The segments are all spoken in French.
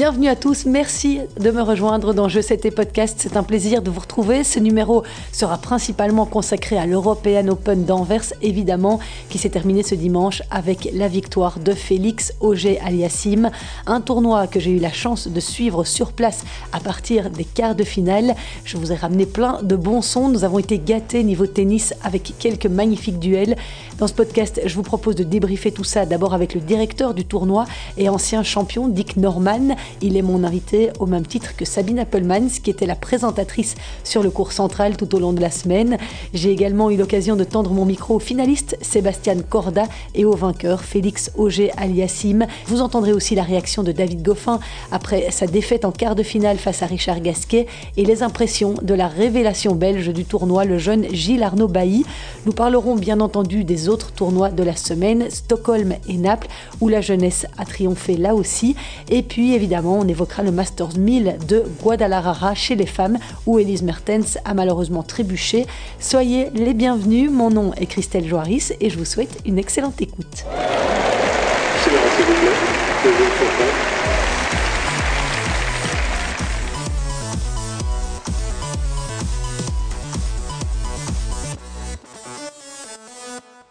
Bienvenue à tous, merci de me rejoindre dans Je sais podcast. C'est un plaisir de vous retrouver. Ce numéro sera principalement consacré à l'European Open d'Anvers, évidemment, qui s'est terminé ce dimanche avec la victoire de Félix Auger Aliassim. Un tournoi que j'ai eu la chance de suivre sur place à partir des quarts de finale. Je vous ai ramené plein de bons sons. Nous avons été gâtés niveau tennis avec quelques magnifiques duels. Dans ce podcast, je vous propose de débriefer tout ça d'abord avec le directeur du tournoi et ancien champion Dick Norman. Il est mon invité au même titre que Sabine Appelmans, qui était la présentatrice sur le cours central tout au long de la semaine. J'ai également eu l'occasion de tendre mon micro au finaliste Sébastien Corda et au vainqueur Félix Auger Aliassim. Vous entendrez aussi la réaction de David Goffin après sa défaite en quart de finale face à Richard Gasquet et les impressions de la révélation belge du tournoi, le jeune Gilles Arnaud Bailly. Nous parlerons bien entendu des autres tournois de la semaine, Stockholm et Naples, où la jeunesse a triomphé là aussi. Et puis évidemment, on évoquera le Masters 1000 de Guadalajara chez les femmes, où Elise Mertens a malheureusement trébuché. Soyez les bienvenus, mon nom est Christelle Joaris et je vous souhaite une excellente écoute.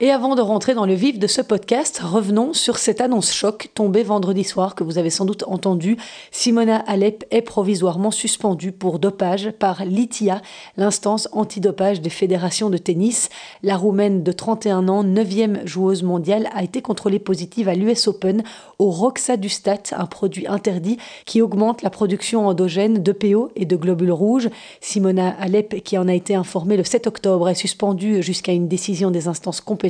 Et avant de rentrer dans le vif de ce podcast, revenons sur cette annonce choc tombée vendredi soir que vous avez sans doute entendu. Simona Alep est provisoirement suspendue pour dopage par l'ITIA, l'instance antidopage des fédérations de tennis. La Roumaine de 31 ans, 9e joueuse mondiale, a été contrôlée positive à l'US Open au roxadustat, un produit interdit qui augmente la production endogène de PO et de globules rouges. Simona Alep, qui en a été informée le 7 octobre, est suspendue jusqu'à une décision des instances compétentes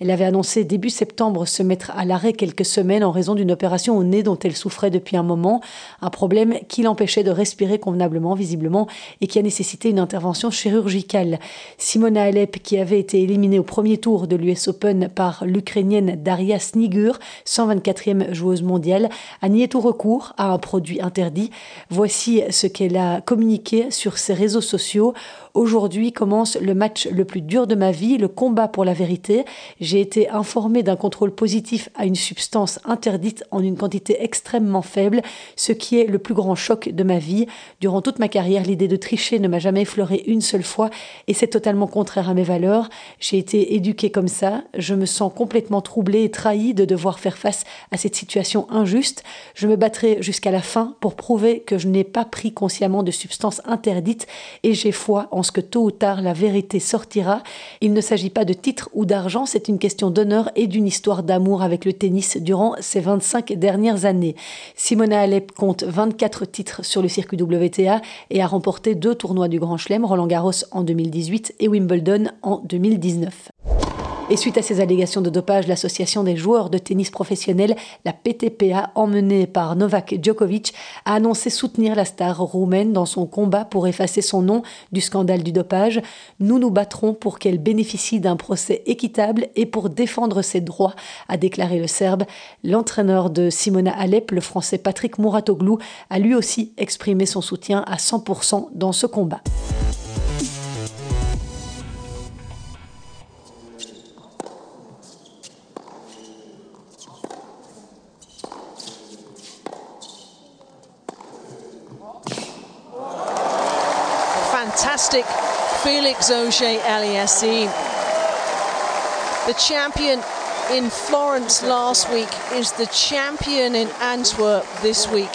elle avait annoncé début septembre se mettre à l'arrêt quelques semaines en raison d'une opération au nez dont elle souffrait depuis un moment, un problème qui l'empêchait de respirer convenablement visiblement et qui a nécessité une intervention chirurgicale. Simona Alep, qui avait été éliminée au premier tour de l'US Open par l'Ukrainienne Daria Snigur, 124e joueuse mondiale, a nié tout recours à un produit interdit. Voici ce qu'elle a communiqué sur ses réseaux sociaux. Aujourd'hui commence le match le plus dur de ma vie, le combat pour la vérité. J'ai été informé d'un contrôle positif à une substance interdite en une quantité extrêmement faible, ce qui est le plus grand choc de ma vie. Durant toute ma carrière, l'idée de tricher ne m'a jamais effleuré une seule fois et c'est totalement contraire à mes valeurs. J'ai été éduquée comme ça. Je me sens complètement troublée et trahie de devoir faire face à cette situation injuste. Je me battrai jusqu'à la fin pour prouver que je n'ai pas pris consciemment de substances interdites et j'ai foi en que tôt ou tard la vérité sortira. Il ne s'agit pas de titre ou d'argent, c'est une question d'honneur et d'une histoire d'amour avec le tennis durant ces 25 dernières années. Simona Alep compte 24 titres sur le circuit WTA et a remporté deux tournois du Grand Chelem, Roland Garros en 2018 et Wimbledon en 2019. Et suite à ces allégations de dopage, l'association des joueurs de tennis professionnels, la PTPA, emmenée par Novak Djokovic, a annoncé soutenir la star roumaine dans son combat pour effacer son nom du scandale du dopage. Nous nous battrons pour qu'elle bénéficie d'un procès équitable et pour défendre ses droits, a déclaré le Serbe. L'entraîneur de Simona Alep, le français Patrick Mouratoglou, a lui aussi exprimé son soutien à 100% dans ce combat. Fantastic Felix Auger Aliassime. The champion in Florence last week is the champion in Antwerp this week.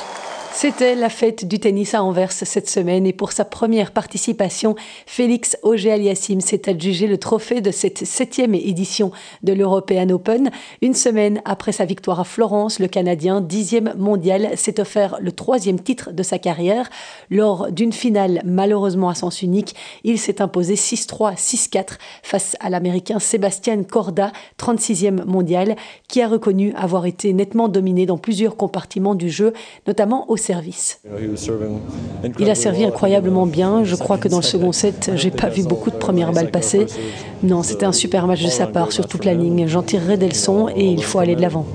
C'était la fête du tennis à Anvers cette semaine et pour sa première participation, Félix Auger-Aliassime s'est adjugé le trophée de cette septième édition de l'European Open. Une semaine après sa victoire à Florence, le Canadien, dixième mondial, s'est offert le troisième titre de sa carrière. Lors d'une finale malheureusement à sens unique, il s'est imposé 6-3, 6-4 face à l'Américain Sébastien Corda, 36e mondial, qui a reconnu avoir été nettement dominé dans plusieurs compartiments du jeu, notamment au service. Il a servi incroyablement bien. Je crois que dans le second set, j'ai pas vu beaucoup de premières balles passer. Non, c'était un super match de sa part sur toute la ligne. J'en tirerai des leçons et il faut aller de l'avant.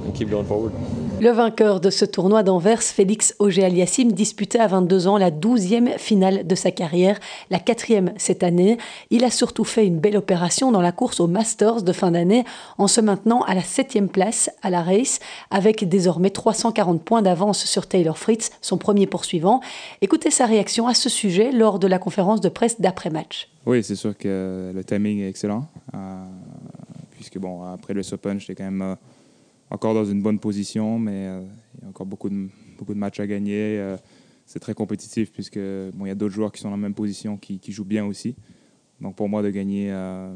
Le vainqueur de ce tournoi d'Anvers, Félix Auger-Aliassime, disputait à 22 ans la 12e finale de sa carrière, la quatrième cette année. Il a surtout fait une belle opération dans la course au Masters de fin d'année en se maintenant à la 7e place à la race avec désormais 340 points d'avance sur Taylor Fritz, son premier poursuivant. Écoutez sa réaction à ce sujet lors de la conférence de presse d'après-match. Oui, c'est sûr que le timing est excellent. Euh, puisque bon, après le Open, j'étais quand même euh, encore dans une bonne position, mais euh, il y a encore beaucoup de, matchs à gagner. Euh, c'est très compétitif puisque bon, il y a d'autres joueurs qui sont dans la même position qui, qui jouent bien aussi. Donc pour moi de gagner euh,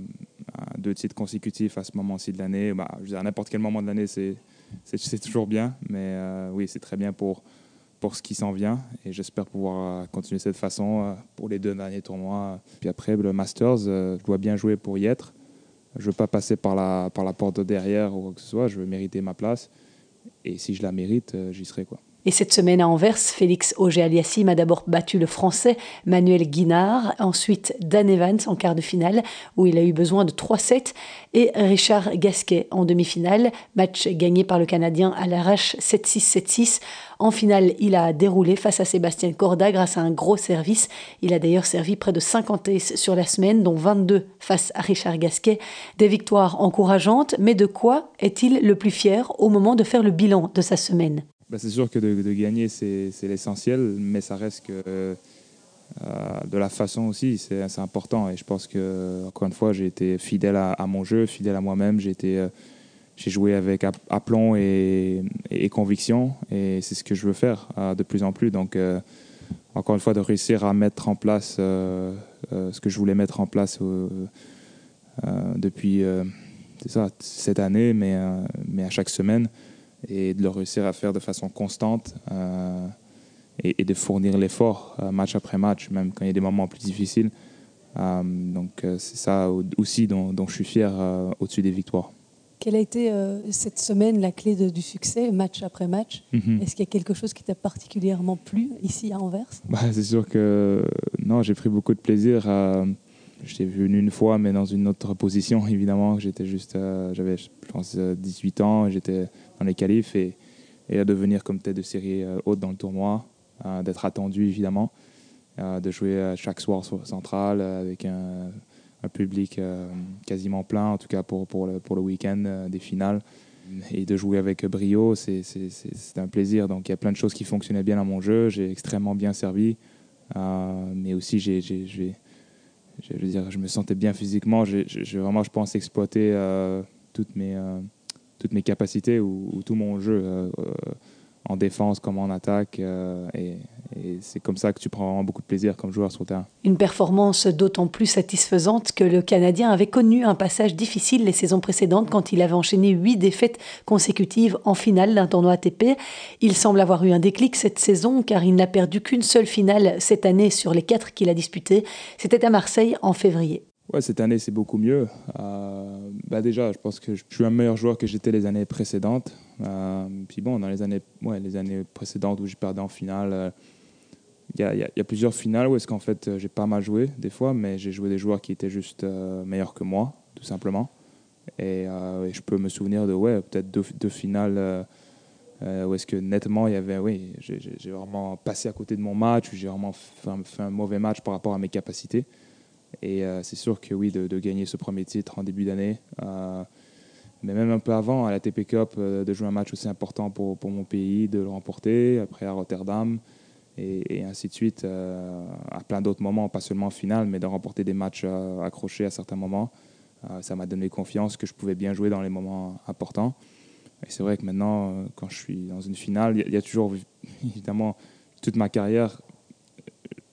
deux titres consécutifs à ce moment-ci de l'année, bah, à n'importe quel moment de l'année, c'est, c'est, toujours bien. Mais oui, c'est très bien pour, pour ce qui s'en vient. Et j'espère pouvoir continuer de cette façon pour les deux derniers tournois. Puis après, le Masters, je dois bien jouer pour y être. Je veux pas passer par la, par la porte de derrière ou quoi que ce soit. Je veux mériter ma place. Et si je la mérite, euh, j'y serai. Quoi. Et cette semaine à Anvers, Félix Auger-Aliassime a d'abord battu le Français Manuel Guinard, ensuite Dan Evans en quart de finale, où il a eu besoin de 3 sets, et Richard Gasquet en demi-finale, match gagné par le Canadien à l'arrache 7-6, 7-6. En finale, il a déroulé face à Sébastien Corda grâce à un gros service. Il a d'ailleurs servi près de 50 aces sur la semaine, dont 22 face à Richard Gasquet. Des victoires encourageantes, mais de quoi est-il le plus fier au moment de faire le bilan de sa semaine? Bah, c'est sûr que de, gagner, c'est l'essentiel, mais ça reste que euh, de la façon aussi, c'est important. Et je pense que, encore une fois, j'ai été fidèle à, mon jeu, fidèle à moi-même. J'ai euh, joué avec aplomb et, conviction, et c'est ce que je veux faire euh, de plus en plus. Donc, encore une fois, de réussir à mettre en place ce que je voulais mettre en place depuis cette année, mais à chaque semaine et de le réussir à faire de façon constante euh, et, de fournir l'effort euh, match après match, même quand il y a des moments plus difficiles. Euh, donc c'est ça aussi dont, je suis fier au-dessus des victoires. Quelle a été cette semaine la clé du succès, match après match? Mhm. Est-ce qu'il y a quelque chose qui t'a particulièrement plu ici à Anvers? Bah, C'est sûr que non, j'ai pris beaucoup de plaisir à J'étais venu une fois, mais dans une autre position, évidemment. J'étais juste, euh, j'avais, je pense, 18 euh, ans, j'étais les qualifs et, et à devenir comme tête de série euh, haute dans le tournoi, d'être attendu, évidemment, de jouer chaque soir sur Central avec un, public quasiment plein, en tout cas pour, pour le, pour le week-end des finales. Et de jouer avec brio, c'est un plaisir. Donc il y a plein de choses qui fonctionnaient bien dans mon jeu. J'ai extrêmement bien servi, mais aussi j'ai je veux dire, je me sentais bien physiquement. J'ai vraiment, je pense, exploiter euh, toutes, mes, euh, toutes mes capacités ou, tout mon jeu. Euh, en défense comme en attaque. Euh, et, c'est comme ça que tu prends vraiment beaucoup de plaisir comme joueur sur le terrain. Une performance d'autant plus satisfaisante que le Canadien avait connu un passage difficile les saisons précédentes quand il avait enchaîné huit défaites consécutives en finale d'un tournoi ATP. Il semble avoir eu un déclic cette saison car il n'a perdu qu'une seule finale cette année sur les quatre qu'il a disputées. C'était à Marseille en février. Ouais, cette année, c'est beaucoup mieux. Euh, bah déjà, je pense que je suis un meilleur joueur que j'étais les années précédentes. Euh, puis bon, dans les années, ouais, les années précédentes où j'ai perdu en finale, euh, il y, a plusieurs finales où est-ce qu'en fait j'ai pas mal joué des fois, mais j'ai joué des joueurs qui étaient juste meilleurs que moi, tout simplement. Et, je peux me souvenir de ouais, peut-être deux, deux, finales où est-ce que nettement il y avait, oui, j'ai vraiment passé à côté de mon match, j'ai vraiment fait un mauvais match par rapport à mes capacités. Et euh, c'est sûr que oui, de, gagner ce premier titre en début d'année, euh, mais même un peu avant, à la TP Cup, euh, de jouer un match aussi important pour, mon pays, de le remporter, après à Rotterdam, et, ainsi de suite, à plein d'autres moments, pas seulement en finale, mais de remporter des matchs accrochés à certains moments. ça m'a donné confiance que je pouvais bien jouer dans les moments importants. Et c'est vrai que maintenant, quand je suis dans une finale, il y, a toujours, évidemment, toute ma carrière,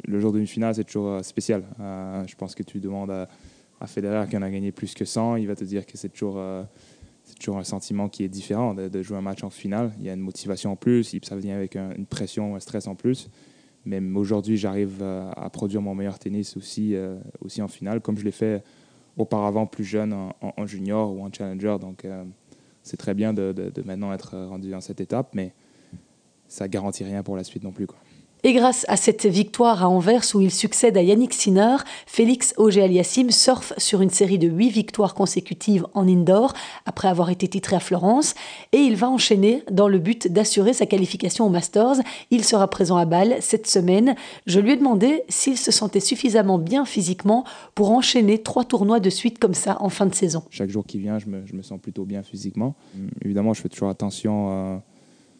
le jour d'une finale, c'est toujours euh, spécial. Euh, je pense que tu demandes à, Federer qui en a gagné plus que 100, il va te dire que c'est toujours, euh, un sentiment qui est différent de, jouer un match en finale. Il y a une motivation en plus, ça vient avec une pression, un stress en plus. Mais aujourd'hui, j'arrive à produire mon meilleur tennis aussi, aussi en finale, comme je l'ai fait auparavant plus jeune en, junior ou en challenger. Donc c'est très bien de, maintenant être rendu dans cette étape, mais ça garantit rien pour la suite non plus. Et grâce à cette victoire à Anvers où il succède à Yannick Sinner, Félix Auger-Aliassime surfe sur une série de huit victoires consécutives en indoor après avoir été titré à Florence et il va enchaîner dans le but d'assurer sa qualification au Masters. Il sera présent à Bâle cette semaine. Je lui ai demandé s'il se sentait suffisamment bien physiquement pour enchaîner trois tournois de suite comme ça en fin de saison. Chaque jour qui vient, je me, sens plutôt bien physiquement. Évidemment, je fais toujours attention à, euh,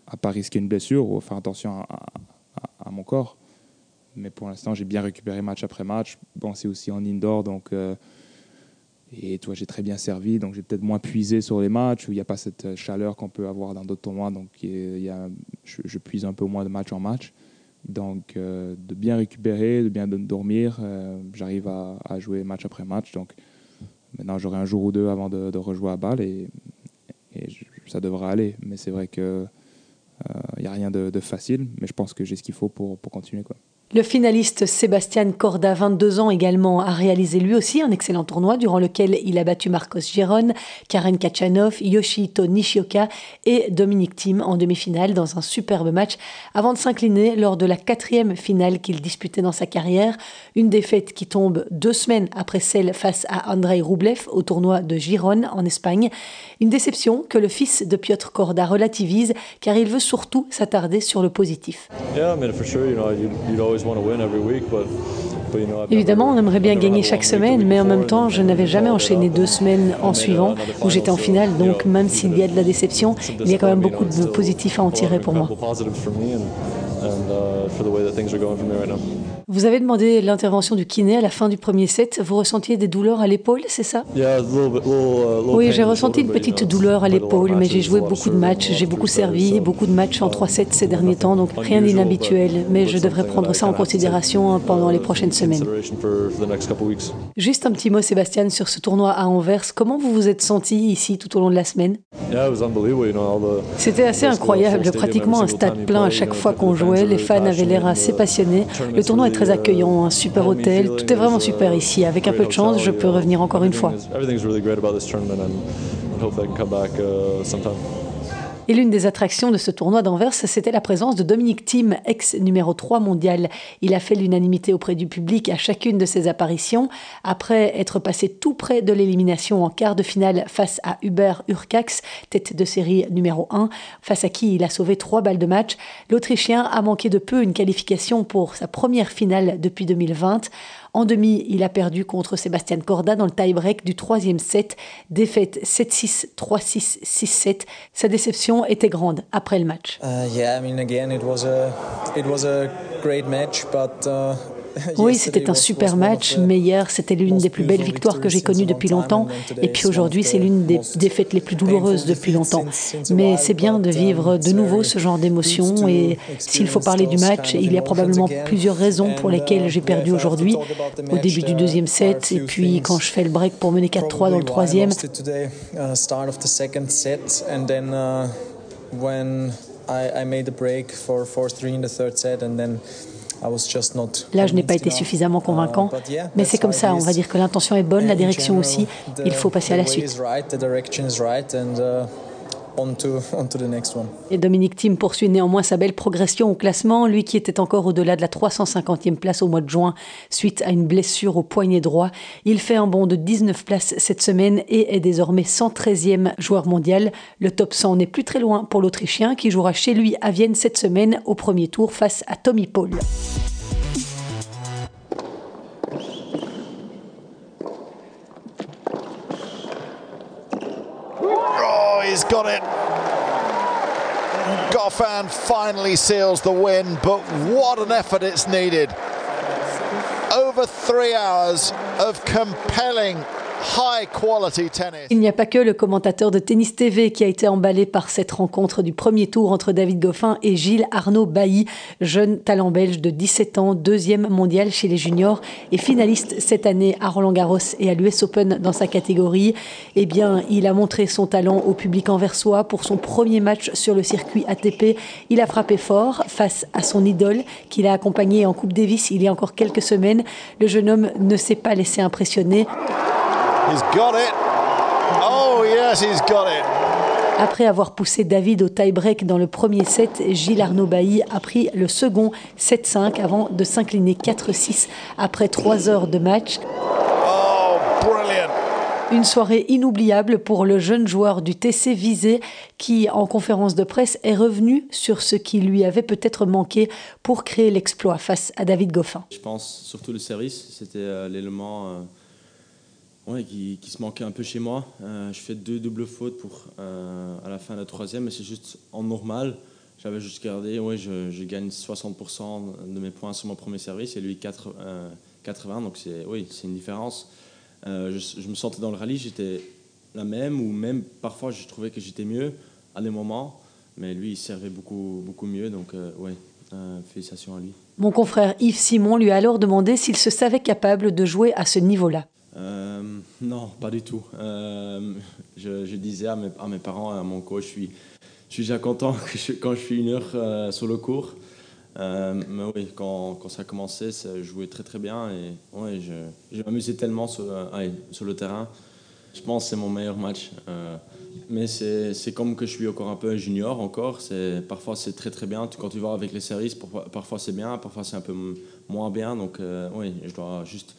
à pas risquer une blessure ou faire attention à, mon corps. Mais pour l'instant, j'ai bien récupéré match après match. Bon, c'est aussi en indoor, donc. Euh, et toi, j'ai très bien servi, donc j'ai peut-être moins puisé sur les matchs où il n'y a pas cette chaleur qu'on peut avoir dans d'autres tournois. Donc, il y a, je, puise un peu moins de match en match. Donc, euh, de bien récupérer, de bien dormir, euh, j'arrive à, jouer match après match. Donc, maintenant, j'aurai un jour ou deux avant de, rejouer à balle et, et ça devrait aller. Mais c'est vrai que il n'y a rien de, facile, mais je pense que j'ai ce qu'il faut pour, continuer. Le finaliste Sébastien Corda, 22 ans également, a réalisé lui aussi un excellent tournoi durant lequel il a battu Marcos Giron, Karen Kachanov, Yoshito Nishioka et Dominique Thiem en demi-finale dans un superbe match avant de s'incliner lors de la quatrième finale qu'il disputait dans sa carrière. Une défaite qui tombe deux semaines après celle face à Andrei Rublev au tournoi de Giron en Espagne. Une déception que le fils de Piotr Korda relativise car il veut surtout s'attarder sur le positif. Évidemment, on aimerait bien gagner chaque semaine, mais en même temps, je n'avais jamais enchaîné deux semaines en suivant où j'étais en finale. Donc, même s'il y a de la déception, il y a quand même beaucoup de positifs à en tirer pour moi. Vous avez demandé l'intervention du kiné à la fin du premier set. Vous ressentiez des douleurs à l'épaule, c'est ça? Uh, Oui, j'ai ressenti une petite douleur à l'épaule, mais j'ai joué beaucoup de matchs, j'ai beaucoup servi, beaucoup de matchs en 3 sets ces derniers temps, donc rien d'inhabituel. Mais je devrais prendre ça en considération pendant les prochaines semaines. Juste un petit mot, Sébastien, sur ce tournoi à Anvers. Comment vous vous êtes senti ici tout au long de la semaine? C'était assez incroyable, pratiquement un stade plein à chaque fois qu'on jouait. Les fans avaient l'air assez passionnés. Le tournoi est très accueillant, un super hôtel, tout est vraiment super ici. Avec un peu de chance, je peux revenir encore une fois. Et l'une des attractions de ce tournoi d'Anvers, c'était la présence de Dominique Thiem, ex numéro 3 mondial. Il a fait l'unanimité auprès du public à chacune de ses apparitions. Après être passé tout près de l'élimination en quart de finale face à Hubert Urcax, tête de série numéro 1, face à qui il a sauvé trois balles de match, l'Autrichien a manqué de peu une qualification pour sa première finale depuis 2020. En demi, il a perdu contre Sébastien Corda dans le tie-break du troisième set. Défaite 7-6, 3-6, 6-7. Sa déception était grande après le match. Uh, yeah, I mean, again, it was a, it was a great match, but uh, Oui, c'était un super match, mais hier, c'était l'une des plus belles victoires que j'ai connues depuis longtemps. Et puis aujourd'hui, c'est l'une des défaites les plus douloureuses depuis longtemps. Mais c'est bien de vivre de nouveau ce genre d'émotions. Et s'il faut parler du match, il y a probablement plusieurs raisons pour lesquelles j'ai perdu aujourd'hui. Au début du deuxième set, et puis quand je fais le break pour mener 4-3 dans le troisième. when I, I made the break for 4-3 in the third set and then Là, je n'ai pas été suffisamment convaincant, mais c'est comme ça, on va dire que l'intention est bonne, la direction aussi, il faut passer à la suite. Et Dominique Thiem poursuit néanmoins sa belle progression au classement, lui qui était encore au-delà de la 350e place au mois de juin suite à une blessure au poignet droit. Il fait un bond de 19 places cette semaine et est désormais 113e joueur mondial. Le top 100 n'est plus très loin pour l'Autrichien qui jouera chez lui à Vienne cette semaine au premier tour face à Tommy Paul. Oh, he's got it. Goffin finally seals the win, but what an effort it's needed. Over three hours of compelling Il n'y a pas que le commentateur de Tennis TV qui a été emballé par cette rencontre du premier tour entre David Goffin et Gilles Arnaud Bailly, jeune talent belge de 17 ans, deuxième mondial chez les juniors et finaliste cette année à Roland Garros et à l'US Open dans sa catégorie. Eh bien, il a montré son talent au public anversois pour son premier match sur le circuit ATP. Il a frappé fort face à son idole qu'il a accompagné en Coupe Davis il y a encore quelques semaines. Le jeune homme ne s'est pas laissé impressionner. He's got it. Oh, yes, he's got it. Après avoir poussé David au tie-break dans le premier set, Gilles Arnaud Bailly a pris le second 7-5 avant de s'incliner 4-6 après trois heures de match. Une soirée inoubliable pour le jeune joueur du TC Visé qui, en conférence de presse, est revenu sur ce qui lui avait peut-être manqué pour créer l'exploit face à David Goffin. Je pense surtout le service, c'était euh, l'élément euh, qui, se manquait un peu chez moi. Euh, je fais deux doubles fautes pour, à la fin de la troisième, mais c'est juste en normal. J'avais juste gardé, ouais, je, gagne 60% de mes points sur mon premier service et lui 80, donc c'est oui, une différence. Euh, je, me sentais dans le rallye, j'étais la même, ou même parfois je trouvais que j'étais mieux à des moments, mais lui il servait beaucoup, beaucoup mieux, donc euh, ouais, euh, félicitations à lui. Mon confrère Yves Simon lui a alors demandé s'il se savait capable de jouer à ce niveau-là. Non, pas du tout. Je, disais à mes, à mes, parents, à mon coach, je suis, je déjà content quand je suis une heure sur le cours. Euh, mais oui, quand, ça a commencé, ça jouait très très bien et je, je m'amusais tellement sur, euh, le terrain. Je pense que c'est mon meilleur match. Euh, mais c'est comme que je suis encore un peu junior encore. Parfois c'est très très bien. Quand tu vas avec les séries, parfois c'est bien, parfois c'est un peu moins bien. Donc oui, je dois juste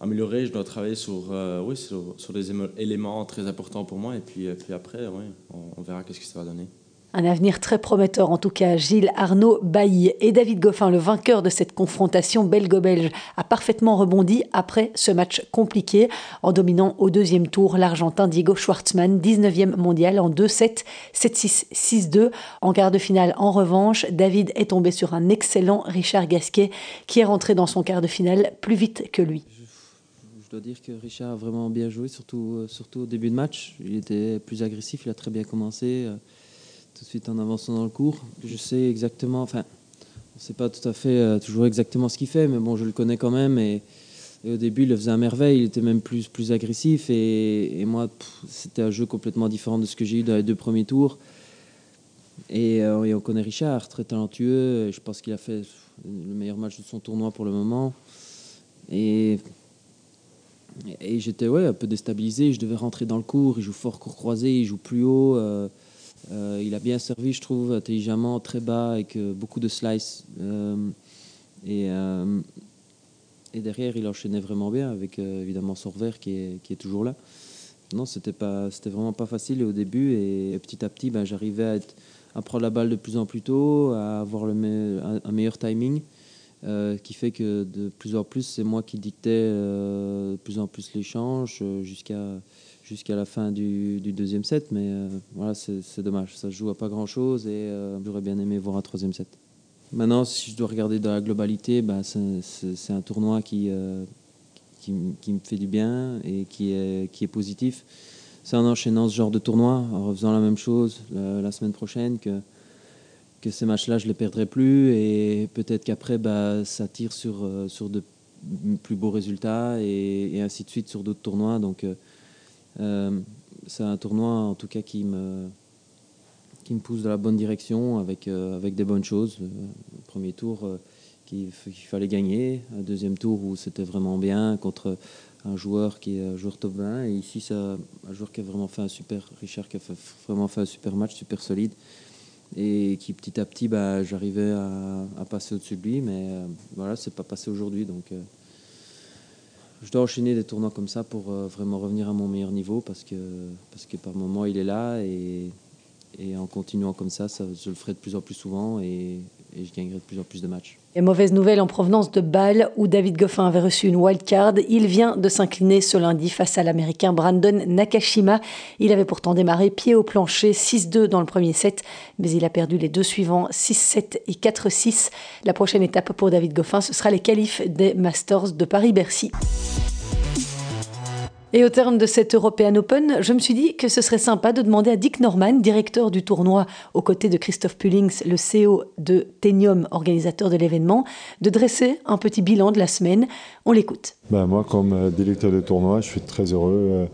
améliorer, je dois travailler sur, oui, sur, des éléments très importants pour moi. Et puis, puis après, oui, on, on verra qu'est-ce que ça va donner. Un avenir très prometteur en tout cas. Gilles Arnaud Bailly et David Goffin, le vainqueur de cette confrontation belgo-belge, a parfaitement rebondi après ce match compliqué en dominant au deuxième tour l'Argentin Diego Schwartzmann, 19e mondial en 2-7, 7-6, 6-2. En quart de finale, en revanche, David est tombé sur un excellent Richard Gasquet qui est rentré dans son quart de finale plus vite que lui. Je dois dire que Richard a vraiment bien joué, surtout, euh, surtout au début de match. Il était plus agressif, il a très bien commencé. Euh, tout de suite en avançant dans le cours. Je sais exactement, enfin, on ne sait pas tout à fait euh, toujours exactement ce qu'il fait, mais bon, je le connais quand même. Et, au début, il le faisait à merveille, il était même plus, plus agressif. Et, moi, c'était un jeu complètement différent de ce que j'ai eu dans les deux premiers tours. Et, on connaît Richard, très talentueux. Je pense qu'il a fait le meilleur match de son tournoi pour le moment. Et, et j'étais ouais, un peu déstabilisé. Je devais rentrer dans le cours. Il joue fort court croisé, il joue plus haut. Euh, euh, il a bien servi, je trouve, intelligemment, très bas, avec euh, beaucoup de slice. Et, et, derrière, il enchaînait vraiment bien, avec évidemment son revers qui est, qui est toujours là. Non, c'était vraiment pas facile au début, et, petit à petit, ben, j'arrivais à, prendre la balle de plus en plus tôt, à avoir le un, meilleur timing. Qui fait que de plus en plus, c'est moi qui dictais de plus en plus l'échange jusqu'à jusqu'à la fin du, deuxième set. Mais euh, voilà, c'est dommage. Ça joue à pas grand-chose et euh, j'aurais bien aimé voir un troisième set. Maintenant, si je dois regarder dans la globalité, bah, c'est un tournoi qui, euh, qui, me fait du bien et qui est, qui est positif. C'est en enchaînant ce genre de tournoi, en refaisant la même chose la, semaine prochaine, que, que ces matchs-là, je ne les perdrai plus. Et peut-être qu'après, bah, ça tire sur, sur de plus beaux résultats et, ainsi de suite sur d'autres tournois. Donc, euh, c'est un tournoi en tout cas qui me, qui me pousse dans la bonne direction avec, euh, avec des bonnes choses. Euh, premier tour qu'il fallait gagner, un deuxième tour où c'était vraiment bien contre un joueur qui est un joueur top 20 et ici c'est un joueur qui a vraiment fait un super Richard qui a vraiment fait un super match super solide et qui petit à petit bah, j'arrivais à, passer au-dessus de lui mais voilà c'est pas passé aujourd'hui donc je dois enchaîner des tournois comme ça pour euh, vraiment revenir à mon meilleur niveau parce que, parce que par moment il est là et, et en continuant comme ça, ça, je le ferai de plus en plus souvent et, et je gagnerai de plus en plus de matchs. Et mauvaise nouvelle en provenance de Bâle, où David Goffin avait reçu une wild card. Il vient de s'incliner ce lundi face à l'Américain Brandon Nakashima. Il avait pourtant démarré pied au plancher, 6-2 dans le premier set, mais il a perdu les deux suivants, 6-7 et 4-6. La prochaine étape pour David Goffin, ce sera les qualifs des Masters de Paris-Bercy. Et au terme de cet European Open, je me suis dit que ce serait sympa de demander à Dick Norman, directeur du tournoi, aux côtés de Christophe Pullings, le CEO de Tenium, organisateur de l'événement, de dresser un petit bilan de la semaine. On l'écoute. Ben moi, comme euh, directeur du tournoi, je suis très heureux euh,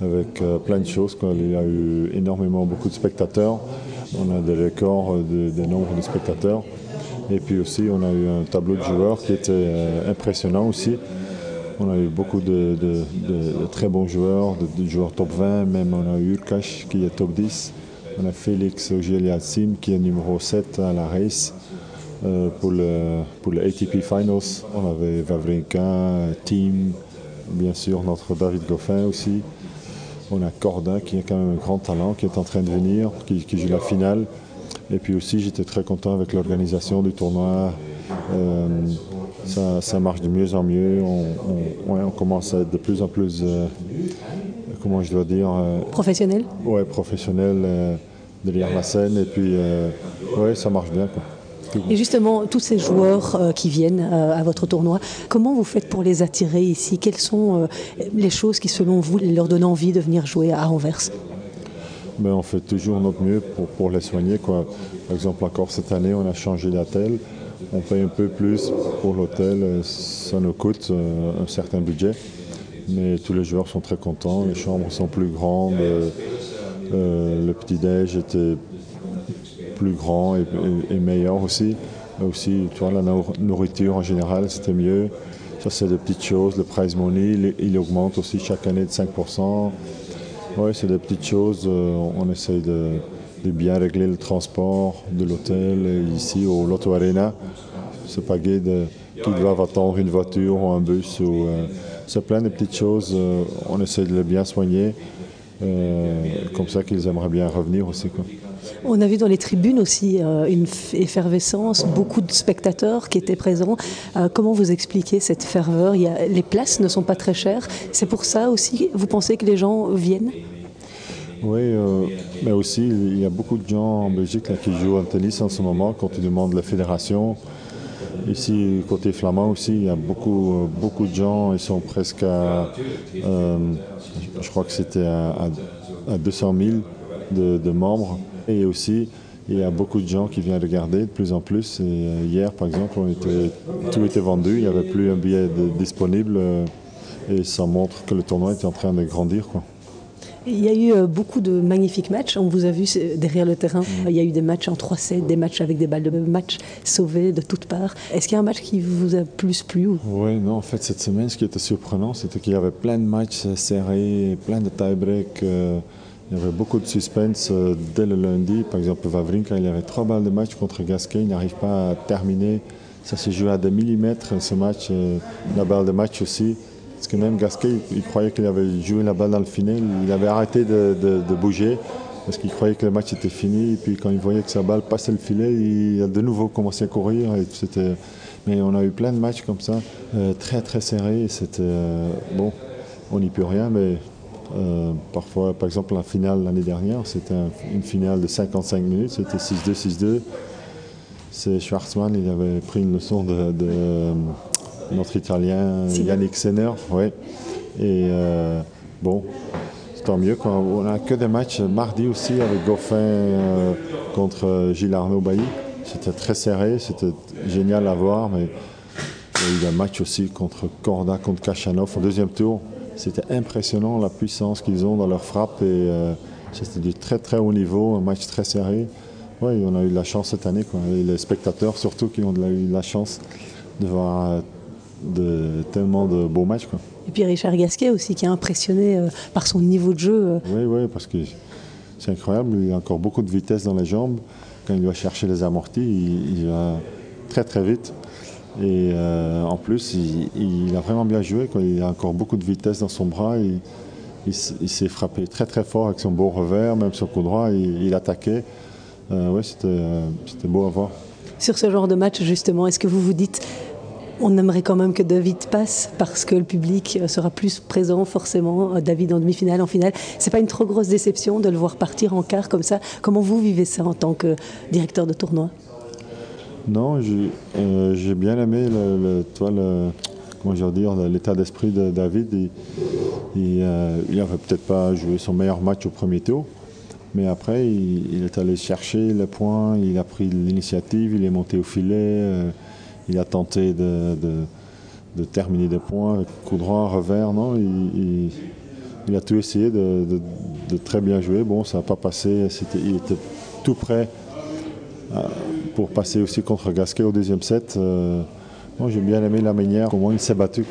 avec euh, plein de choses. Il y a eu énormément beaucoup de spectateurs. On a des records de, de nombre de spectateurs. Et puis aussi, on a eu un tableau de joueurs qui était impressionnant aussi. On a eu beaucoup de, très bons joueurs, de, joueurs top 20, même on a eu Urkash qui est top 10. On a Félix Sim qui est numéro 7 à la race euh, pour, le, ATP Finals. On avait Vavrinka, Team, bien sûr notre David Goffin aussi. On a Corda qui est quand même un grand talent, qui est en train de venir, qui, joue la finale. Et puis aussi, j'étais très content avec l'organisation du tournoi. Euh, ça, marche de mieux en mieux. On, commence à être de plus en plus, euh, comment je dois dire euh, Professionnel Ouais, professionnel derrière la scène. Et puis, ouais, ça marche bien. Quoi. Et justement, tous ces joueurs euh, qui viennent euh, à votre tournoi, comment vous faites pour les attirer ici? Quelles sont euh, les choses qui, selon vous, leur donnent envie de venir jouer à Anvers? Ben, On fait toujours notre mieux pour, pour les soigner. Quoi. Par exemple, encore cette année, on a changé d'hôtel. On paye un peu plus pour l'hôtel. Ça nous coûte un certain budget. Mais tous les joueurs sont très contents. Les chambres sont plus grandes. le petit-déj était plus grand et, meilleur aussi. aussi, tu vois, la nourriture en général, c'était mieux. Ça, c'est des petites choses. Le prize money, il, augmente aussi chaque année de 5%. Oui, c'est des petites choses. Euh, on essaye de, bien régler le transport de l'hôtel ici au Lotto Arena. Pas gai de, qu'ils doivent attendre une voiture ou un bus. Ou, euh, c'est plein de petites choses. Euh, on essaie de les bien soigner. comme ça qu'ils aimeraient bien revenir aussi. On a vu dans les tribunes aussi euh, une effervescence, beaucoup de spectateurs qui étaient présents. Euh, comment vous expliquez cette ferveur? Les places ne sont pas très chères. C'est pour ça aussi, vous pensez que les gens viennent? Oui, euh, mais aussi il y a beaucoup de gens en Belgique qui jouent au tennis en ce moment quand ils demandent la fédération. Ici, côté flamand aussi, il y a beaucoup, beaucoup de gens, ils sont presque à, je crois que c'était à, 200 000 de membres. Et aussi, il y a beaucoup de gens qui viennent regarder de plus en plus. Euh, hier, par exemple, tout était vendu, il n'y avait plus un billet disponible. Euh, et ça montre que le tournoi était en train de grandir. Quoi. Il y a eu euh, beaucoup de magnifiques matchs. On vous a vu derrière le terrain. Mm. Il y a eu des matchs en 3-7, des matchs avec des balles de match sauvées de toutes parts. Est-ce qu'il y a un match qui vous a plus plu Oui, non, en fait, cette semaine, ce qui était surprenant, c'était qu'il y avait plein de matchs serrés, plein de tie-breaks. Il y avait beaucoup de suspense euh, dès le lundi. Par exemple, Vavrinka, il y avait trois balles de match contre Gasquet. Il n'arrive pas à terminer. Ça s'est joué à des millimètres ce match. Euh, la balle de match aussi. Parce que même Gasquet, il, croyait qu'il avait joué la balle dans le filet. Il avait arrêté de, bouger parce qu'il croyait que le match était fini. Et puis quand il voyait que sa balle passait le filet, il a de nouveau commencé à courir. Et c'était... Mais on a eu plein de matchs comme ça, euh, très très serrés. C'était bon, on n'y peut rien, mais euh, parfois, par exemple, la finale l'année dernière, c'était une finale de 55 minutes, c'était 6-2, 6-2. C'est Schwarzmann, il avait pris une leçon de, euh, notre Italien Yannick Senner. Ouais. Et euh, bon, tant mieux. Quand on n'a que des matchs mardi aussi avec Goffin contre Gilles Arnaud Bailly. C'était très serré, c'était génial à voir, mais il y a eu un match aussi contre Corda, contre Kachanov au deuxième tour. C'était impressionnant la puissance qu'ils ont dans leur frappe et euh, c'était du très très haut niveau, un match très serré. Oui, on a eu de la chance cette année. Et les spectateurs surtout qui ont eu de la chance de voir euh, de, tellement de beaux matchs. Et puis Richard Gasquet aussi qui a impressionné euh, par son niveau de jeu. Oui, oui, parce que c'est incroyable. Il a encore beaucoup de vitesse dans les jambes. Quand il va chercher les amortis, il va très très vite. Et euh, en plus, il, a vraiment bien joué. Il a encore beaucoup de vitesse dans son bras. Il, il, s'est frappé très très fort avec son beau revers, même son coup droit. Il, attaquait. Euh, euh, c'était beau à voir. Sur ce genre de match, justement, est-ce que vous vous dites on aimerait quand même que David passe parce que le public sera plus présent forcément. David en demi-finale, en finale. C'est pas une trop grosse déception de le voir partir en quart comme ça. Comment vous vivez ça en tant que directeur de tournoi? Non, euh, j'ai bien aimé le, toi, comment dire, l'état d'esprit de David. Il euh, peut-être pas joué son meilleur match au premier tour, mais après, il, est allé chercher les points, il a pris l'initiative, il est monté au filet, euh, il a tenté de, terminer des points, coup droit, revers, non, il, a tout essayé de, très bien jouer. Bon, ça n'a pas passé, il était tout prêt pour passer aussi contre Gasquet au deuxième set. Euh, j'ai bien aimé la manière comment il s'est battu.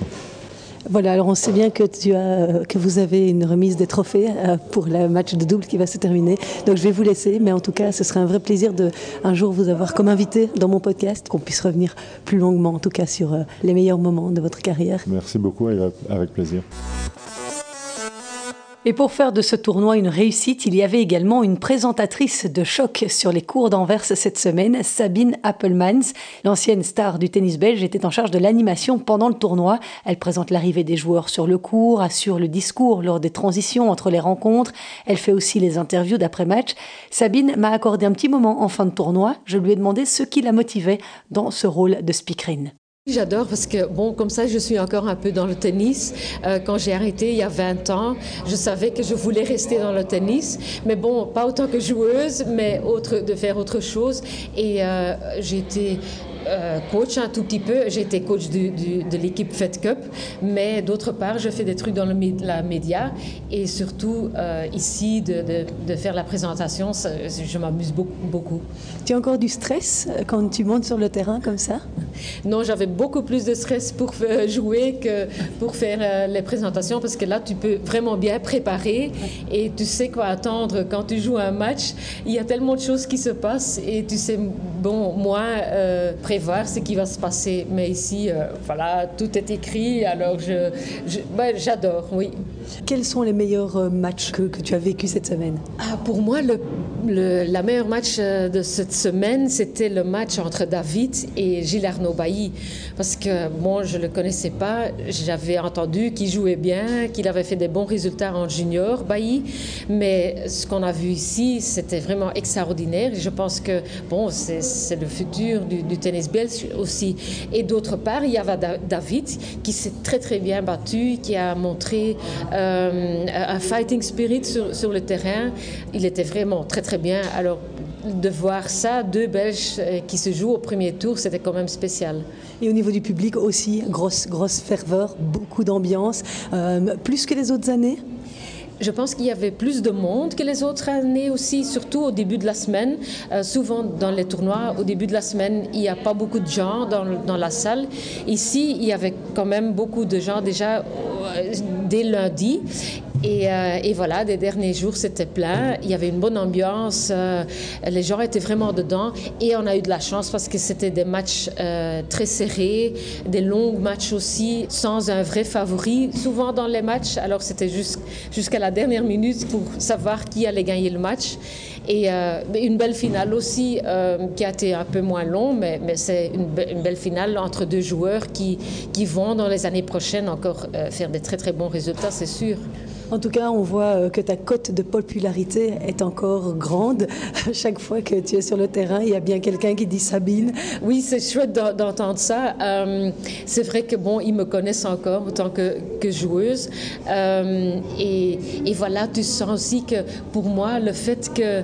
Voilà, alors on sait bien que, tu as, que vous avez une remise des trophées euh, pour le match de double qui va se terminer. Donc je vais vous laisser, mais en tout cas, ce serait un vrai plaisir de un jour vous avoir comme invité dans mon podcast, qu'on puisse revenir plus longuement, en tout cas, sur euh, les meilleurs moments de votre carrière. Merci beaucoup, avec plaisir. Et pour faire de ce tournoi une réussite, il y avait également une présentatrice de choc sur les cours d'Anvers cette semaine, Sabine Appelmans. L'ancienne star du tennis belge était en charge de l'animation pendant le tournoi. Elle présente l'arrivée des joueurs sur le cours, assure le discours lors des transitions entre les rencontres. Elle fait aussi les interviews d'après-match. Sabine m'a accordé un petit moment en fin de tournoi. Je lui ai demandé ce qui la motivait dans ce rôle de speakerine. J'adore parce que, bon, comme ça, je suis encore un peu dans le tennis. Euh, quand j'ai arrêté il y a 20 ans, je savais que je voulais rester dans le tennis, mais bon, pas autant que joueuse, mais autre, de faire autre chose. Et euh, j'ai été euh, coach un tout petit peu. Été coach de l'équipe Fed Cup, mais d'autre part, je fais des trucs dans le, la média et surtout euh, ici de, de, faire la présentation, je m'amuse beaucoup, beaucoup. Tu as encore du stress euh, quand tu montes sur le terrain comme ça? Non, j'avais beaucoup plus de stress pour jouer que pour faire les présentations parce que là, tu peux vraiment bien préparer et tu sais quoi attendre quand tu joues un match. Il y a tellement de choses qui se passent et tu sais, bon, moi, voir ce qui va se passer. Mais ici, euh, voilà, tout est écrit, alors je, j'adore, oui. Quels sont les meilleurs euh, matchs que, que tu as vécu cette semaine? Ah, Pour moi, le, la meilleure match euh, de cette semaine, c'était le match entre David et Gilles Arnaud Bailly. Parce que, bon, je ne le connaissais pas, j'avais entendu qu'il jouait bien, qu'il avait fait des bons résultats en junior, Bailly. Mais ce qu'on a vu ici, c'était vraiment extraordinaire. je pense que, bon, c'est, le futur du, tennis belge aussi. Et d'autre part, il y avait David qui s'est très très bien battu, qui a montré euh, un fighting spirit sur, le terrain. Il était vraiment très très bien. Alors de voir ça, deux Belges euh, qui se jouent au premier tour, c'était quand même spécial. Et au niveau du public aussi, grosse, grosse ferveur, beaucoup d'ambiance, euh, plus que les autres années? Je pense qu'il y avait plus de monde que les autres années aussi, surtout au début de la semaine. Euh, souvent dans les tournois, au début de la semaine, il n'y a pas beaucoup de gens dans, dans, la salle. Ici, il y avait quand même beaucoup de gens déjà euh, dès lundi. Euh, et, voilà, des derniers jours, c'était plein. Il y avait une bonne ambiance. Euh, les gens étaient vraiment dedans. Et on a eu de la chance parce que c'était des matchs euh, très serrés, des longs matchs aussi, sans un vrai favori. Souvent dans les matchs, alors c'était jusqu'à la dernière minute pour savoir qui allait gagner le match. Et une belle finale aussi, qui a été un peu moins long, mais, mais c'est une, une, belle finale entre deux joueurs qui, qui vont dans les années prochaines encore faire des très très bons résultats, c'est sûr. En tout cas, on voit euh, que ta cote de popularité est encore grande. Chaque fois que tu es sur le terrain, il y a bien quelqu'un qui dit Sabine. Oui, c'est chouette d'entendre ça. Euh, c'est vrai que bon, ils me connaissent encore en tant que, que joueuse. Euh, et, et, voilà, tu sens aussi que pour moi, le fait que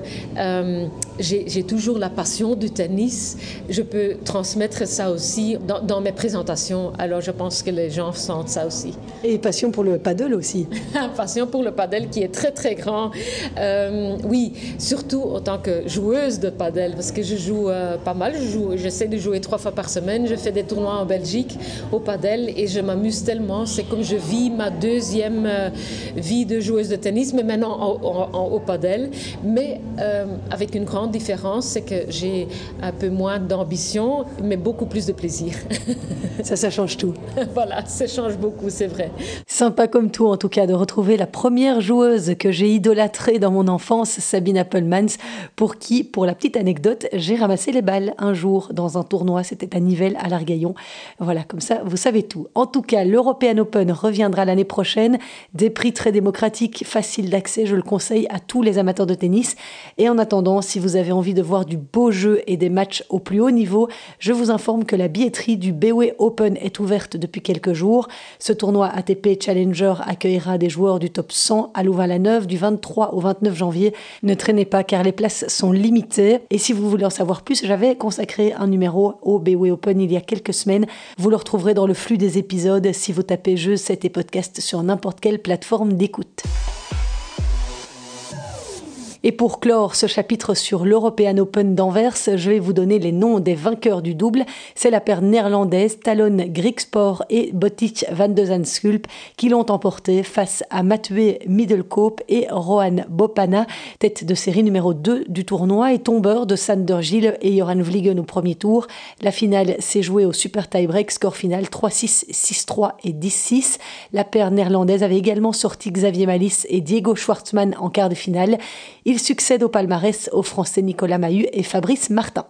j'ai toujours la passion du tennis, je peux transmettre ça aussi dans, dans, mes présentations. Alors, je pense que les gens sentent ça aussi. Et passion pour le paddle aussi. pour le padel qui est très très grand. Euh, oui, surtout en tant que joueuse de padel, parce que je joue euh, pas mal. Je j'essaie de jouer trois fois par semaine. Je fais des tournois en Belgique au padel et je m'amuse tellement. C'est comme je vis ma deuxième euh, vie de joueuse de tennis, mais maintenant en, au padel. Mais avec une grande différence, c'est que j'ai un peu moins d'ambition, mais beaucoup plus de plaisir. ça, ça change tout. voilà, ça change beaucoup, c'est vrai. Sympa comme tout, en tout cas, de retrouver la première joueuse que j'ai idolâtrée dans mon enfance, Sabine Appelmans, pour qui, pour la petite anecdote, j'ai ramassé les balles un jour dans un tournoi, c'était à Nivelles, à l'Argaillon. Voilà, comme ça, vous savez tout. En tout cas, l'European Open reviendra l'année prochaine. Des prix très démocratiques, faciles d'accès, je le conseille à tous les amateurs de tennis. Et en attendant, si vous avez envie de voir du beau jeu et des matchs au plus haut niveau, je vous informe que la billetterie du BOE Open est ouverte depuis quelques jours. Ce tournoi ATP Challenger accueillera des joueurs du top 100 à Louvain-la-Neuve du 23 au 29 janvier. Ne traînez pas car les places sont limitées. Et si vous voulez en savoir plus, j'avais consacré un numéro au BW Open il y a quelques semaines. Vous le retrouverez dans le flux des épisodes si vous tapez jeux, 7 et podcast sur n'importe quelle plateforme d'écoute. Et pour clore ce chapitre sur l'European Open d'Anvers, je vais vous donner les noms des vainqueurs du double. C'est la paire néerlandaise Talon Grigspor et Botic van de Zandschulp qui l'ont emporté face à Mathieu Middelkoop et Rohan Bopana, tête de série numéro 2 du tournoi et tombeur de Sander Gilles et Joran Vliegen au premier tour. La finale s'est jouée au super tie-break, score final 3-6, 6-3 et 10-6. La paire néerlandaise avait également sorti Xavier Malice et Diego Schwartzmann en quart de finale. Succède au palmarès aux Français Nicolas Mahut et Fabrice Martin.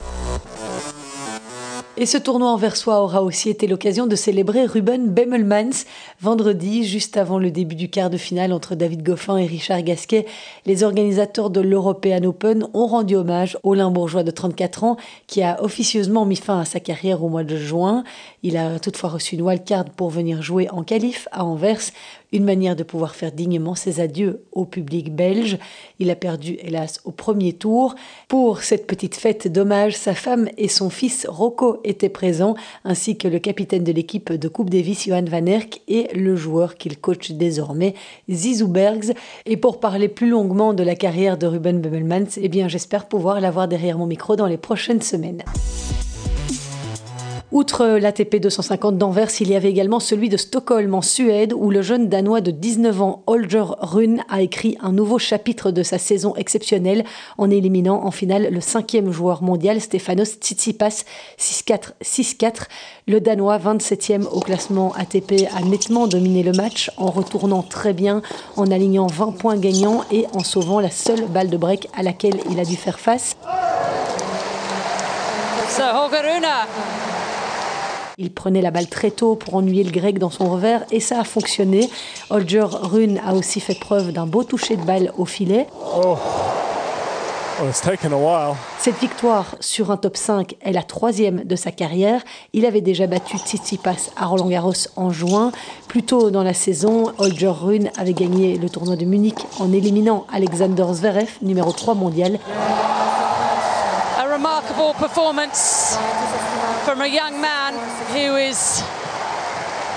Et ce tournoi anversois aura aussi été l'occasion de célébrer Ruben Bemmelmans. Vendredi, juste avant le début du quart de finale entre David Goffin et Richard Gasquet, les organisateurs de l'European Open ont rendu hommage au Limbourgeois de 34 ans qui a officieusement mis fin à sa carrière au mois de juin. Il a toutefois reçu une wildcard pour venir jouer en qualif à Anvers, une manière de pouvoir faire dignement ses adieux au public belge. Il a perdu, hélas, au premier tour. Pour cette petite fête d'hommage, sa femme et son fils Rocco étaient présents, ainsi que le capitaine de l'équipe de Coupe Davis, Johan Van Erck, et le joueur qu'il coach désormais, Zizou Bergs. Et pour parler plus longuement de la carrière de Ruben Bebelmans, eh bien, j'espère pouvoir l'avoir derrière mon micro dans les prochaines semaines. Outre l'ATP 250 d'Anvers, il y avait également celui de Stockholm en Suède où le jeune Danois de 19 ans Holger Rune a écrit un nouveau chapitre de sa saison exceptionnelle en éliminant en finale le cinquième joueur mondial Stefanos Tsitsipas 6-4, 6-4. Le Danois 27e au classement ATP a nettement dominé le match en retournant très bien, en alignant 20 points gagnants et en sauvant la seule balle de break à laquelle il a dû faire face. Il prenait la balle très tôt pour ennuyer le grec dans son revers et ça a fonctionné. Holger Rune a aussi fait preuve d'un beau toucher de balle au filet. Oh. Cette victoire sur un top 5 est la troisième de sa carrière. Il avait déjà battu Tsitsipas à Roland Garros en juin. Plus tôt dans la saison, Holger Rune avait gagné le tournoi de Munich en éliminant Alexander Zverev, numéro 3 mondial. A remarkable performance from a young man who is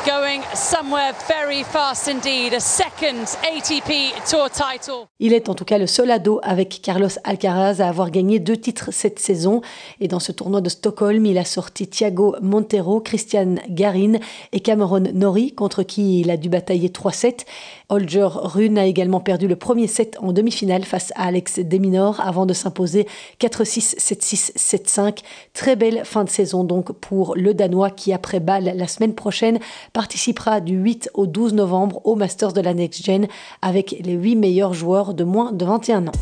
going somewhere very fast indeed. A second ATP Tour title. Il est en tout cas le seul ado avec Carlos Alcaraz à avoir gagné deux titres cette saison. Et dans ce tournoi de Stockholm, il a sorti Thiago Montero, Christian Garin et Cameron Norrie, contre qui il a dû batailler 3-7. Holger Rune a également perdu le premier set en demi-finale face à Alex Deminor avant de s'imposer 4-6, 7-6, 7-5. Très belle fin de saison donc pour le Danois qui, après Bâle la semaine prochaine, participera du 8 au 12 novembre au Masters de la Next Gen avec les 8 meilleurs joueurs de moins de 21 ans.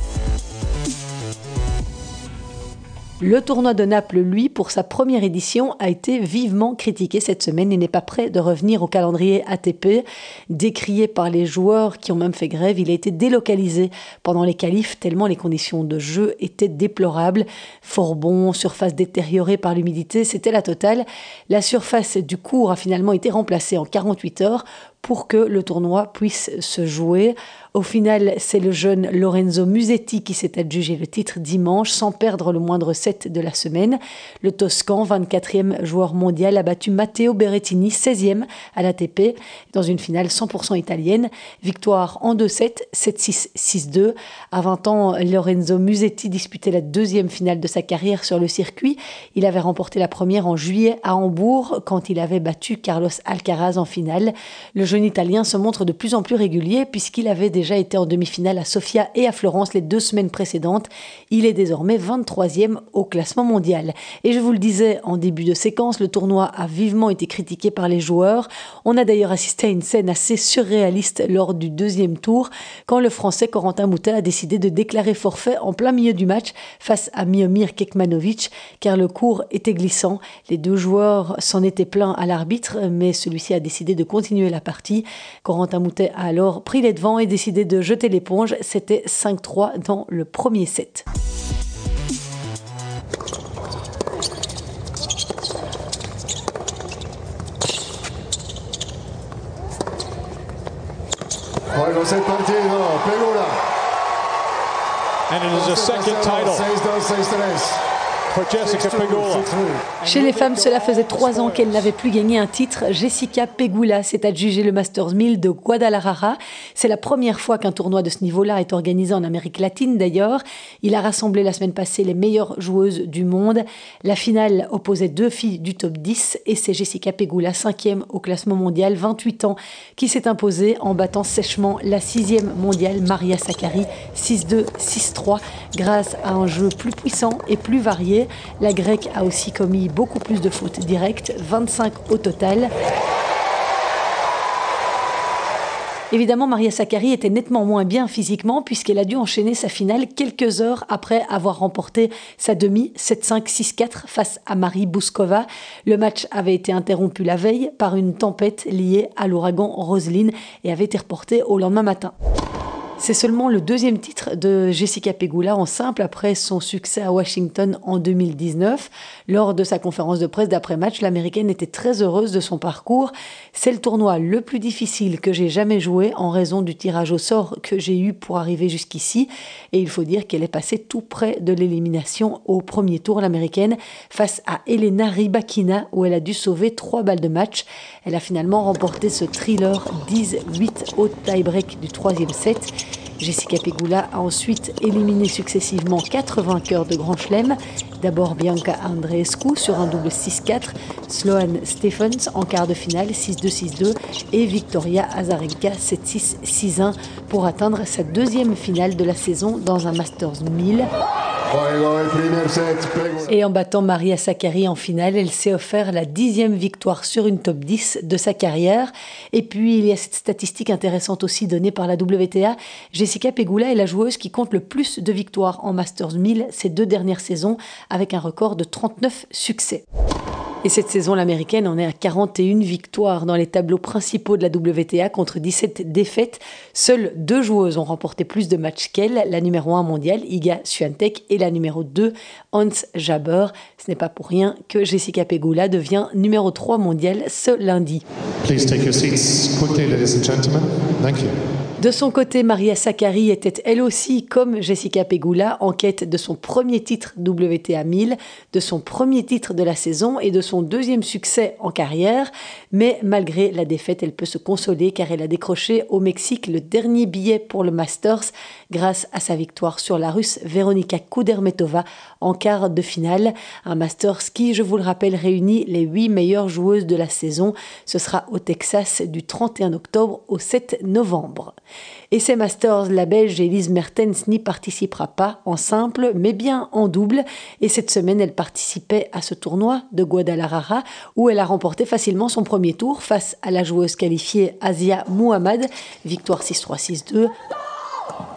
Le tournoi de Naples, lui, pour sa première édition, a été vivement critiqué cette semaine et n'est pas prêt de revenir au calendrier ATP. Décrié par les joueurs qui ont même fait grève, il a été délocalisé pendant les qualifs tellement les conditions de jeu étaient déplorables. Fort bon, surface détériorée par l'humidité, c'était la totale. La surface du cours a finalement été remplacée en 48 heures pour que le tournoi puisse se jouer. Au final, c'est le jeune Lorenzo Musetti qui s'est adjugé le titre dimanche sans perdre le moindre set de la semaine. Le Toscan, 24e joueur mondial, a battu Matteo Berrettini, 16e à l'ATP, dans une finale 100% italienne. Victoire en 2-7, 7-6, 6-2. À 20 ans, Lorenzo Musetti disputait la deuxième finale de sa carrière sur le circuit. Il avait remporté la première en juillet à Hambourg quand il avait battu Carlos Alcaraz en finale. Le jeune Italien se montre de plus en plus régulier puisqu'il avait déjà été en demi-finale à Sofia et à Florence les deux semaines précédentes. Il est désormais 23e au classement mondial. Et je vous le disais en début de séquence, le tournoi a vivement été critiqué par les joueurs. On a d'ailleurs assisté à une scène assez surréaliste lors du deuxième tour quand le Français Corentin Moutet a décidé de déclarer forfait en plein milieu du match face à Miomir Kekmanovic car le cours était glissant. Les deux joueurs s'en étaient plaints à l'arbitre mais celui-ci a décidé de continuer la partie. Corentin Moutet a alors pris les devants et décidé de jeter l'éponge. C'était 5-3 dans le premier set. Juego el partido, Pegula. And it is a second title. 6-2, 6-3. Chez les femmes, cela faisait trois ans qu'elle n'avait plus gagné un titre. Jessica Pegula s'est adjugée le Masters 1000 de Guadalajara. C'est la première fois qu'un tournoi de ce niveau-là est organisé en Amérique latine d'ailleurs. Il a rassemblé la semaine passée les meilleures joueuses du monde. La finale opposait deux filles du top 10 et c'est Jessica Pegula, cinquième au classement mondial, 28 ans, qui s'est imposée en battant sèchement la sixième mondiale Maria Sakkari 6-2, 6-3 grâce à un jeu plus puissant et plus varié. La grecque a aussi commis beaucoup plus de fautes directes, 25 au total. Évidemment, Maria Sakkari était nettement moins bien physiquement puisqu'elle a dû enchaîner sa finale quelques heures après avoir remporté sa demi 7-5, 6-4 face à Marie Bouskova. Le match avait été interrompu la veille par une tempête liée à l'ouragan Roseline et avait été reporté au lendemain matin. C'est seulement le deuxième titre de Jessica Pegula en simple après son succès à Washington en 2019. Lors de sa conférence de presse d'après-match, l'américaine était très heureuse de son parcours. C'est le tournoi le plus difficile que j'ai jamais joué en raison du tirage au sort que j'ai eu pour arriver jusqu'ici. Et il faut dire qu'elle est passée tout près de l'élimination au premier tour, l'américaine, face à Elena Rybakina où elle a dû sauver trois balles de match. Elle a finalement remporté ce thriller 10-8 au tie-break du troisième set. Jessica Pegula a ensuite éliminé successivement quatre vainqueurs de Grand Chelem. D'abord Bianca Andreescu sur un double 6-4, Sloane Stephens en quart de finale 6-2-6-2 et Victoria Azarenka 7-6, 6-1 pour atteindre sa deuxième finale de la saison dans un Masters 1000. Et en battant Maria Sakkari en finale, elle s'est offert la dixième victoire sur une top 10 de sa carrière. Et puis, il y a cette statistique intéressante aussi donnée par la WTA. Pegula est la joueuse qui compte le plus de victoires en Masters 1000 ces deux dernières saisons, avec un record de 39 succès. Et cette saison, l'américaine en est à 41 victoires dans les tableaux principaux de la WTA contre 17 défaites. Seules deux joueuses ont remporté plus de matchs qu'elle, la numéro 1 mondiale, Iga Swiatek, et la numéro 2, Hans Jaber. Ce n'est pas pour rien que Jessica Pegula devient numéro 3 mondiale ce lundi. Please take your seats quickly, ladies and gentlemen. Thank you. De son côté, Maria Sakkari était elle aussi, comme Jessica Pegula, en quête de son premier titre WTA 1000, de son premier titre de la saison et de son deuxième succès en carrière. Mais malgré la défaite, elle peut se consoler car elle a décroché au Mexique le dernier billet pour le Masters grâce à sa victoire sur la Russe Veronika Kudermetova en quart de finale. Un Masters qui, je vous le rappelle, réunit les huit meilleures joueuses de la saison. Ce sera au Texas du 31 octobre au 7 novembre. Et ces Masters, la Belge Elise Mertens n'y participera pas en simple, mais bien en double. Et cette semaine, elle participait à ce tournoi de Guadalajara où elle a remporté facilement son premier tour face à la joueuse qualifiée Asia Muhammad. Victoire 6-3-6-2.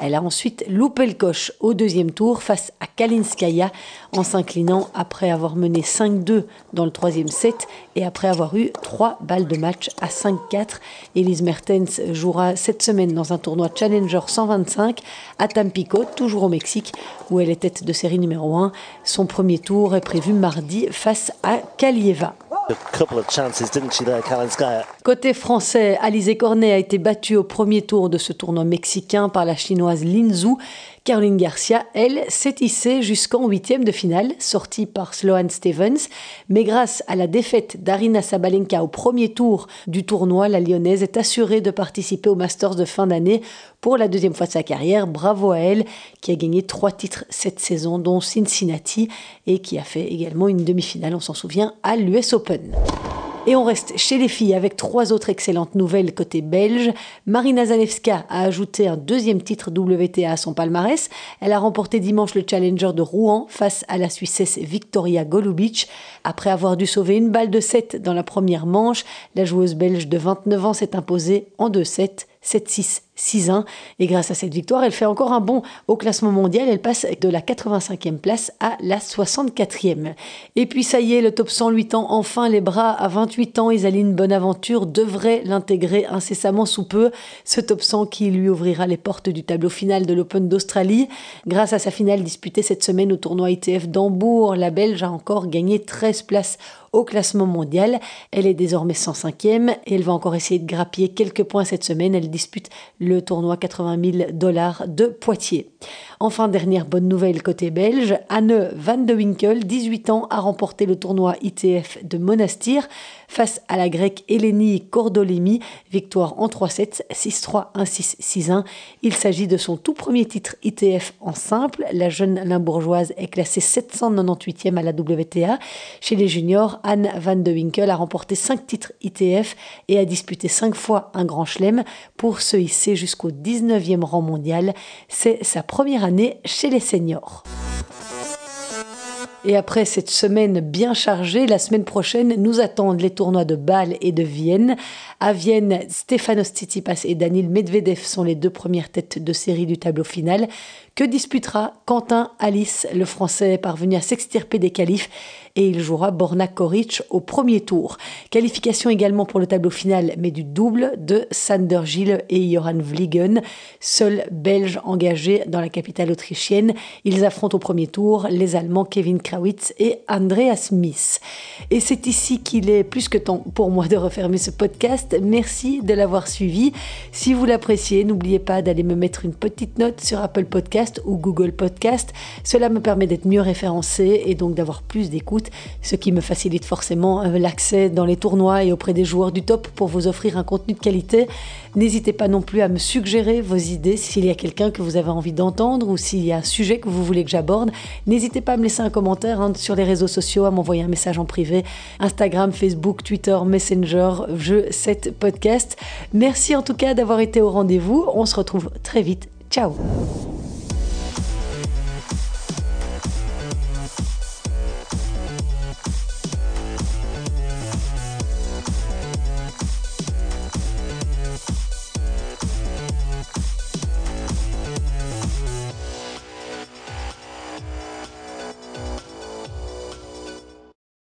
Elle a ensuite loupé le coche au deuxième tour face à Kalinskaya en s'inclinant après avoir mené 5-2 dans le troisième set et après avoir eu trois balles de match à 5-4. Elise Mertens jouera cette semaine dans un tournoi Challenger 125 à Tampico, toujours au Mexique, où elle est tête de série numéro 1. Son premier tour est prévu mardi face à Kalieva. Côté français, Alizé Cornet a été battue au premier tour de ce tournoi mexicain par la chinoise Lin Zhu. Caroline Garcia, elle, s'est hissée jusqu'en huitième de finale, sortie par Sloane Stevens. Mais grâce à la défaite d'Arina Sabalenka au premier tour du tournoi, la lyonnaise est assurée de participer au Masters de fin d'année pour la deuxième fois de sa carrière. Bravo à elle, qui a gagné trois titres cette saison, dont Cincinnati, et qui a fait également une demi-finale, on s'en souvient, à l'US Open. Et on reste chez les filles avec trois autres excellentes nouvelles côté belge. Marina Zanevska a ajouté un deuxième titre WTA à son palmarès. Elle a remporté dimanche le Challenger de Rouen face à la Suissesse Victoria Golubic. Après avoir dû sauver une balle de 7 dans la première manche, la joueuse belge de 29 ans s'est imposée en 2-7. 7-6, 6-1. Et grâce à cette victoire, elle fait encore un bond au classement mondial. Elle passe de la 85e place à la 64e. Et puis ça y est, le top 100 lui tend enfin les bras. À 28 ans, Isaline Bonaventure devrait l'intégrer incessamment sous peu. Ce top 100 qui lui ouvrira les portes du tableau final de l'Open d'Australie. Grâce à sa finale disputée cette semaine au tournoi ITF d'Hambourg, la Belge a encore gagné 13 places au classement mondial. Elle est désormais 105e et elle va encore essayer de grappiller quelques points cette semaine. Elle dispute le tournoi 80 000 dollars de Poitiers. Enfin, dernière bonne nouvelle côté belge, Anne van de Winkel, 18 ans, a remporté le tournoi ITF de Monastir face à la grecque Eleni Cordolemi, victoire en 3-7, 6-3, 1-6, 6-1. Il s'agit de son tout premier titre ITF en simple. La jeune limbourgeoise est classée 798e à la WTA. Chez les juniors, Anne van de Winkel a remporté 5 titres ITF et a disputé 5 fois un grand chelem pour se hisser jusqu'au 19e rang mondial. C'est sa première année chez les seniors. Et après cette semaine bien chargée, la semaine prochaine, nous attendent les tournois de Bâle et de Vienne. À Vienne, Stefanos Tsitsipas et Danil Medvedev sont les deux premières têtes de série du tableau final. Que disputera Quentin Alice, le Français parvenu à s'extirper des qualifs et il jouera Borna Koric au premier tour. Qualification également pour le tableau final, mais du double de Sander Gilles et Johan Vliegen, seuls belges engagés dans la capitale autrichienne. Ils affrontent au premier tour les Allemands Kevin Krawitz et Andreas Smith. Et c'est ici qu'il est plus que temps pour moi de refermer ce podcast. Merci de l'avoir suivi. Si vous l'appréciez, n'oubliez pas d'aller me mettre une petite note sur Apple Podcast ou Google Podcast. Cela me permet d'être mieux référencé et donc d'avoir plus d'écoute ce qui me facilite forcément euh, l'accès dans les tournois et auprès des joueurs du top pour vous offrir un contenu de qualité. N'hésitez pas non plus à me suggérer vos idées s'il y a quelqu'un que vous avez envie d'entendre ou s'il y a un sujet que vous voulez que j'aborde. N'hésitez pas à me laisser un commentaire hein, sur les réseaux sociaux, à m'envoyer un message en privé, Instagram, Facebook, Twitter, Messenger, je 7 podcast. Merci en tout cas d'avoir été au rendez-vous. On se retrouve très vite. Ciao